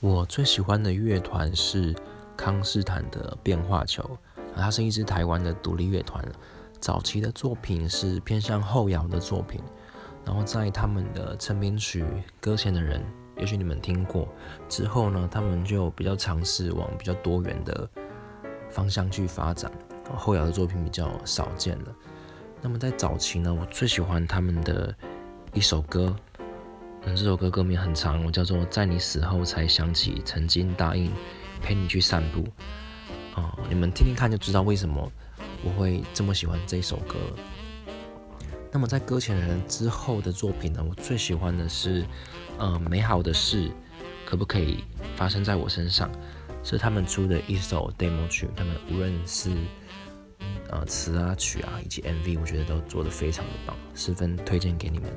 我最喜欢的乐团是康斯坦的变化球，它是一支台湾的独立乐团。早期的作品是偏向后摇的作品，然后在他们的成名曲《搁浅的人》，也许你们听过。之后呢，他们就比较尝试往比较多元的方向去发展，后摇的作品比较少见了。那么在早期呢，我最喜欢他们的一首歌。这首歌歌名很长，我叫做《在你死后才想起曾经答应陪你去散步》。啊，你们听听看就知道为什么我会这么喜欢这首歌。那么在搁浅人之后的作品呢，我最喜欢的是，呃，美好的事可不可以发生在我身上？是他们出的一首 demo 曲，他们无论是呃词啊曲啊以及 MV，我觉得都做得非常的棒，十分推荐给你们。